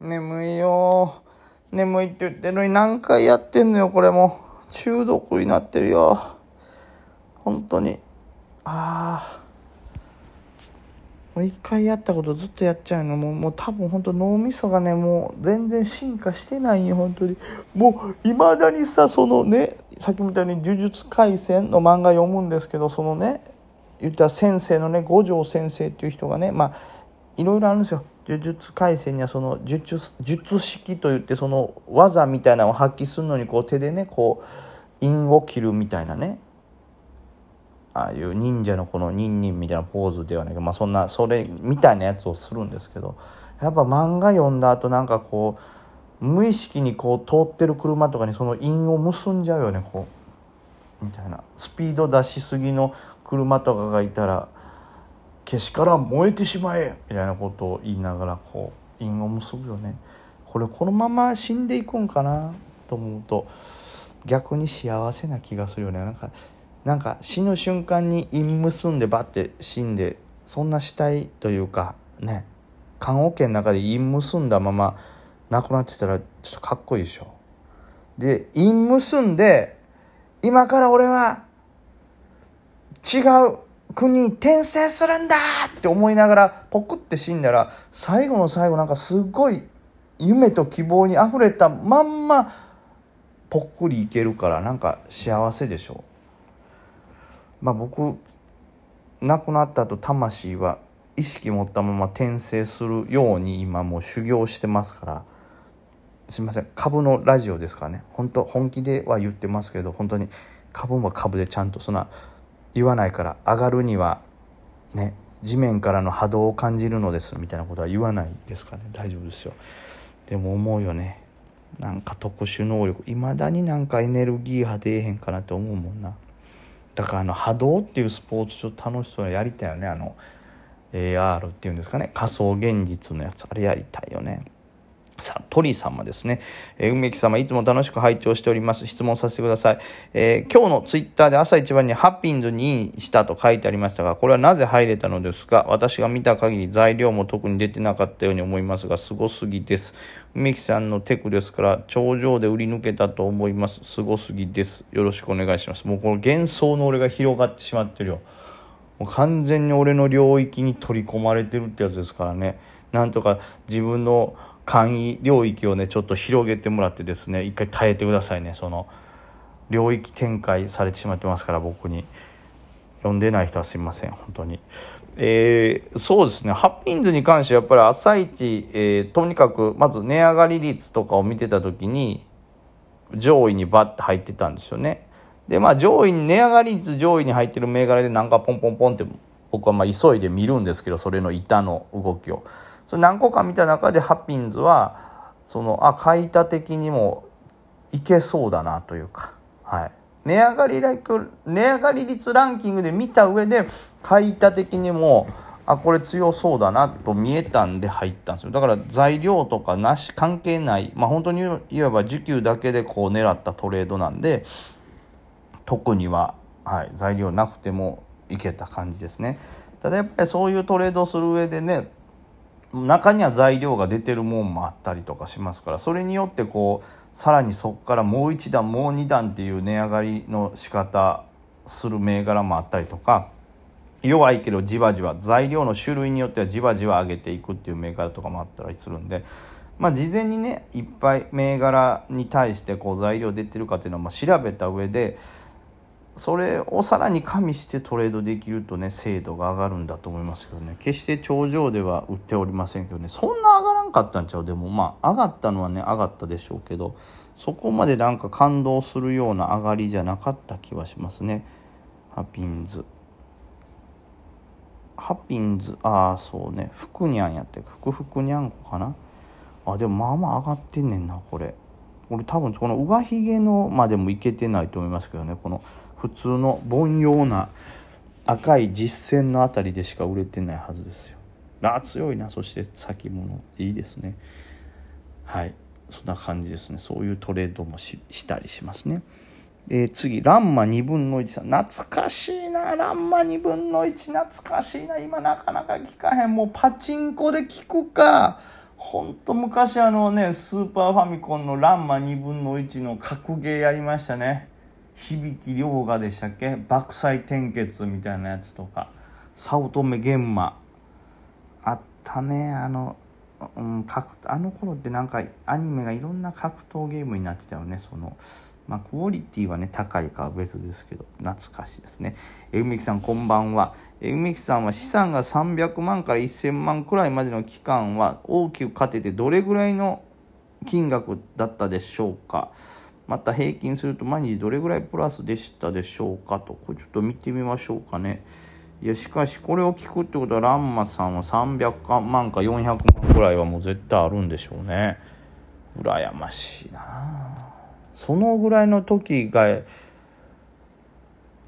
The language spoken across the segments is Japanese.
眠いよ。眠いって言ってるのに何回やってんのよ、これも。中毒になってるよ。本当に。ああ。もう一回やったことずっとやっちゃうの。もう、もう多分本当脳みそがね、もう全然進化してないよ、本当に。もう、いまだにさ、そのね、さっきみたいに呪術廻戦の漫画読むんですけど、そのね、言った先生のね、五条先生っていう人がね、まあ、いろいろあるんですよ。呪術廻戦にはその術術式といってその技みたいなのを発揮するのにこう手でねこう印を切るみたいなね。ああいう忍者のこのニンニンみたいなポーズではないけど、まあ、そんなそれみたいなやつをするんですけどやっぱ漫画読んだ後なんかこう無意識にこう通ってる車とかにその印を結んじゃうよねこう。みたいな。スピード出しすぎの車とかがいたらけしから燃えてしまえ。みたいなことを言いながらこう因を結ぶよね。これこのまま死んでいくんかな？と思うと逆に幸せな気がするよね。なんかなんか死ぬ瞬間に因結んでバッて死んでそんな死体というかね棺桶の中で因結んだまま亡くなってたらちょっとかっこいいでしょ。で因結んで今から俺は違う国転生するんだって思いながらポクって死んだら最後の最後なんかすごい夢と希望にあふれたまんまぽっくりいけるからなんか幸せでしょう。まあ僕亡くなった後魂は意識持ったまま転生するように今もう修行してますから。すいません。株のラジオですからね。本当本気では言ってますけど本当に株は株でちゃんとそんな言わないから上がるにはね地面からの波動を感じるのですみたいなことは言わないですかね。大丈夫ですよ。でも思うよね。なんか特殊能力。いまだになんかエネルギー波出えへんかなって思うもんな。だからあの波動っていうスポーツちょっと楽しそうにやりたいよね。あの AR っていうんですかね。仮想現実のやつ。あれやりたいよね。さあ、鳥様ですね。えー、梅木様、いつも楽しく拝聴しております。質問させてください。えー、今日のツイッターで朝一番にハッピンズにしたと書いてありましたが、これはなぜ入れたのですか？私が見た限り材料も特に出てなかったように思いますが、すごすぎです。梅木さんのテクですから、頂上で売り抜けたと思います。すごすぎです。よろしくお願いします。もうこの幻想の俺が広がってしまってるよ。もう完全に俺の領域に取り込まれてるってやつですからね。なんとか自分の簡易領域をねちょっと広げてもらってですね一回耐えてくださいねその領域展開されてしまってますから僕に読んでない人はすいません本当に。えー、そうですねハッピーンズに関してはやっぱり朝一、えー、とにかくまず値上がり率とかを見てた時に上位にバッて入ってたんですよね。でまあ上位に値上がり率上位に入ってる銘柄でなんかポンポンポンって僕はまあ急いで見るんですけどそれの板の動きを。それ何個か見た中でハッピンズはそのあ買いた的にもいけそうだなというか、はい、値上がりライク値上がり率ランキングで見た上で買いた的にもあこれ強そうだなと見えたんで入ったんですよ。だから材料とかなし関係ないまあ本当にいわば需給だけでこう狙ったトレードなんで特には、はい、材料なくてもいけた感じですね。ただやっぱりそういうトレードする上でね中には材料が出てるもんもあったりとかしますからそれによってこうさらにそこからもう一段もう二段っていう値上がりの仕方する銘柄もあったりとか弱いけどじわじわ材料の種類によってはじわじわ上げていくっていう銘柄とかもあったりするんで。まあ、事前にねいっぱい銘柄に対してこう材料出てるかっていうのを調べた上でそれをさらに加味してトレードできるとね精度が上がるんだと思いますけどね。決して頂上では売っておりませんけどね。そんな上がらんかったんちゃうでもまあ上がったのはね上がったでしょうけどそこまでなんか感動するような上がりじゃなかった気はしますね。ハピンズ。ハピンズああそうね。福にゃんやって福福にゃんこかな？あでもまあまあ上がってんねんなこれ。これ多分この上髭のまでもいけてないと思いますけどねこの普通の凡庸な赤い実線のあたりでしか売れてないはずですよ。あ強いなそして先物いいですねはいそんな感じですねそういうトレードもしたりしますね。えー、次、ランマ2分の1さん。懐かしいな、ランマ2分の1。懐かしいな。今なかなか聞かへん。もうパチンコで聞くか、ほんと昔あのねスーパーファミコンのランマ2分の1の格ゲーやりましたね。響き涼河でしたっけ？爆災転結みたいなやつとか。早乙女玄馬。あったね。あの、うん、格あの頃ってなんかアニメがいろんな格闘ゲームになってたよねその。まあ、クオリティはね高いかは別ですけど懐かしいですね。えぐみきさんこんばんは。えぐみきさんは資産が300万から1000万くらいまでの期間は大きく勝ててどれぐらいの金額だったでしょうか。また平均すると毎日どれぐらいプラスでしたでしょうかと。これちょっと見てみましょうかね。いやしかしこれを聞くってことはランマさんは300万か400万くらいはもう絶対あるんでしょうね。羨ましいなそのぐらいの時が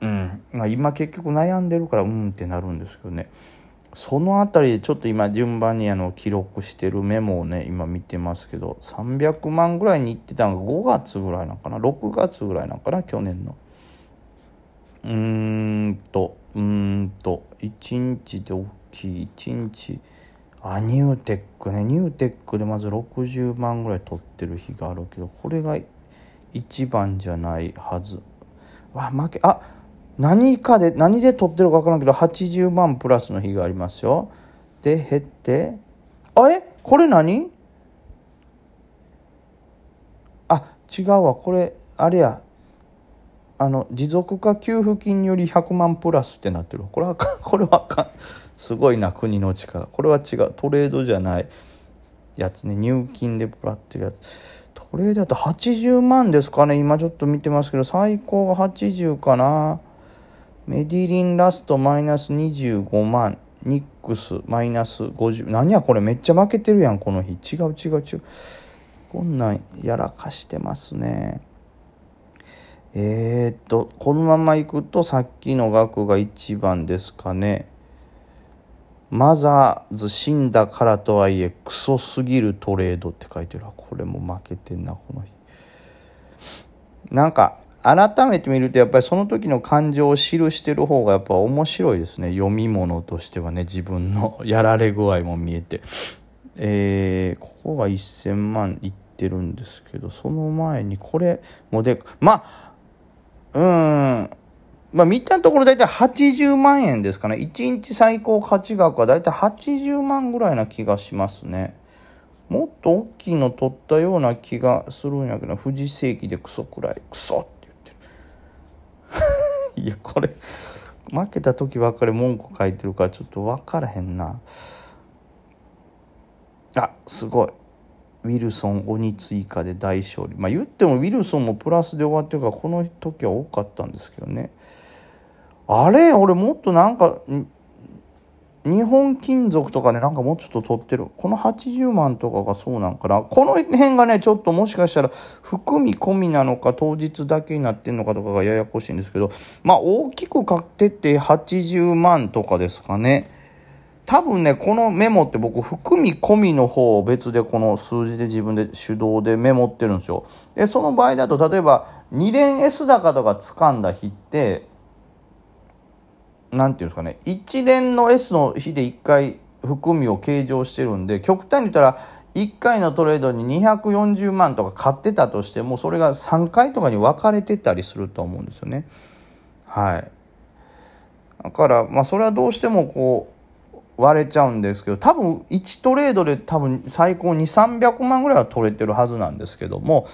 うん今結局悩んでるからうんってなるんですけどね。その辺りでちょっと今順番にあの記録してるメモをね今見てますけど300万ぐらいに行ってたのが5月ぐらいなのかな？6月ぐらいなのかな？去年の。うーんとうーんと1日で大きい1日あニューテックね。ニューテックでまず60万ぐらい取ってる日があるけどこれが1番じゃないはず。わ負けあ何かで何で取ってるか分からんけど80万プラスの日がありますよ。で減って。あえこれ何？あ違うわ。これあれや。あの持続化給付金より100万プラスってなってるこれはこれはかん。すごいな国の力。これは違う。トレードじゃない。やつね入金でもらってるやつ。トレードだと80万ですかね。今ちょっと見てますけど最高が80かな。メディリンラストマイナス25万。ニックスマイナス50何やこれ。めっちゃ負けてるやんこの日。違う違う違う。こんなんやらかしてますね。えー、っとこのままいくとさっきの額が1番ですかね。マザーズ死んだからとはいえクソすぎるトレードって書いてる。これも負けてんなこの日。なんか改めて見るとやっぱりその時の感情を記してる方がやっぱ面白いですね。読み物としてはね自分の やられ具合も見えて。えー、ここが1000万いってるんですけどその前にこれもでまあうん。まあ見たところ大体80万円ですかね。1日最高価値額は大体80万ぐらいな気がしますね。もっと大きいの取ったような気がするんやけど富士世紀でクソくらい。クソって言ってる。いやこれ負けた時ばっかり文句書いてるからちょっと分からへんな。あすごい。ウィルソン鬼追加で大勝利まあ言ってもウィルソンもプラスで終わってるからこの時は多かったんですけどねあれ？俺もっとなんか日本金属とかね、なんかもうちょっと取ってる。この80万とかがそうなんかな。この辺がね、ちょっともしかしたら含み込みなのか当日だけになってんのかとかがややこしいんですけど、まあ大きく買ってって80万とかですかね。多分ね、このメモって僕、含み込みの方を別でこの数字で自分で手動でメモってるんですよ。で、その場合だと、例えば2連 S 高とか掴んだ日って、何て言うんですかね一連の S の日で1回含みを計上してるんで極端に言ったら1回のトレードに240万とか買ってたとしてもそれが3回とかに分かれてたりすると思うんですよね。はい。だからまあそれはどうしてもこう割れちゃうんですけど多分1トレードで多分最高2300万ぐらいは取れてるはずなんですけども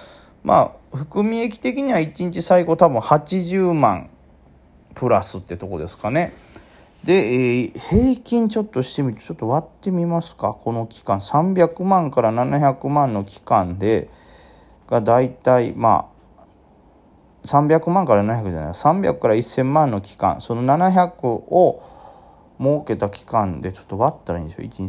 まあ含み益的には1日最高多分80万プラスってとこですかね。で、えー、平均ちょっとしてみて、ちょっと割ってみますか。この期間、300万から700万の期間で、が大体、まあ、300万から700じゃない、300から1000万の期間、その700を設けた期間で、ちょっと割ったらいいんですよ。1、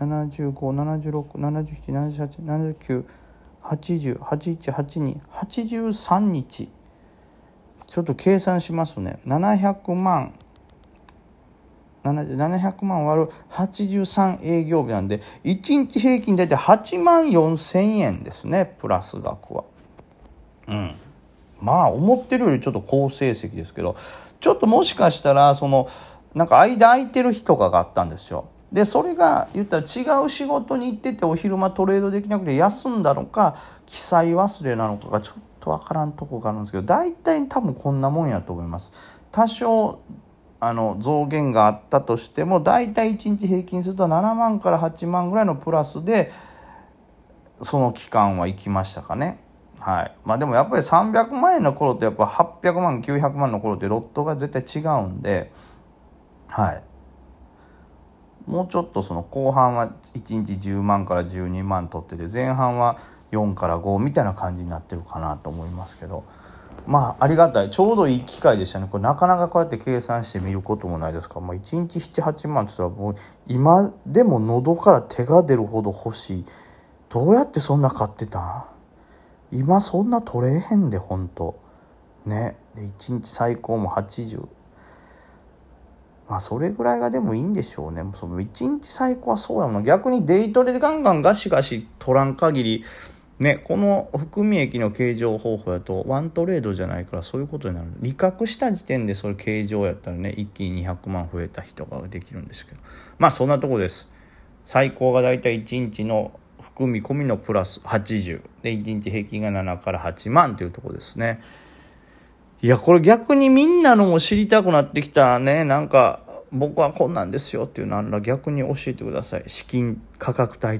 7878788283日ちょっと計算しますね700万700万割る83営業日なんで1日平均大体8万4千円ですねプラス額は。うんまあ思ってるよりちょっと好成績ですけどちょっともしかしたらそのなんか間空いてる日とかがあったんですよ。でそれが言ったら違う仕事に行っててお昼間トレードできなくて休んだのか記載忘れなのかがちょっと分からんとこがあるんですけど大体多分こんなもんやと思います。多少あの増減があったとしても大体1日平均すると7万から8万ぐらいのプラスでその期間は行きましたかね。はい。まあ、でもやっぱり300万円の頃とやっぱ800万900万の頃ってロットが絶対違うんで、はい、もうちょっとその後半は1日10万から12万取ってて前半は4から5みたいな感じになってるかなと思いますけどまあありがたい。ちょうどいい機会でしたね。これなかなかこうやって計算してみることもないですから、まあ、1日78万って言ったらもう今でも喉から手が出るほど欲しい。どうやってそんな買ってたん？今そんな取れへんでほんと。ね。で1日最高も80まあそれぐらいがでもいいんでしょうね。その1日最高はそうやもん逆にデイトレでガンガンガシガシ取らん限りね、この含み益の計上方法やとワントレードじゃないからそういうことになる。利確した時点でそれ計上やったらね一気に200万増えた人ができるんですけど。まあそんなとこです。最高がだいたい1日の含み込みのプラス80で1日平均が7から8万というとこですね。いやこれ逆にみんなのも知りたくなってきたね。なんか僕はこんなんですよっていうのあら逆に教えてください。資金価格帯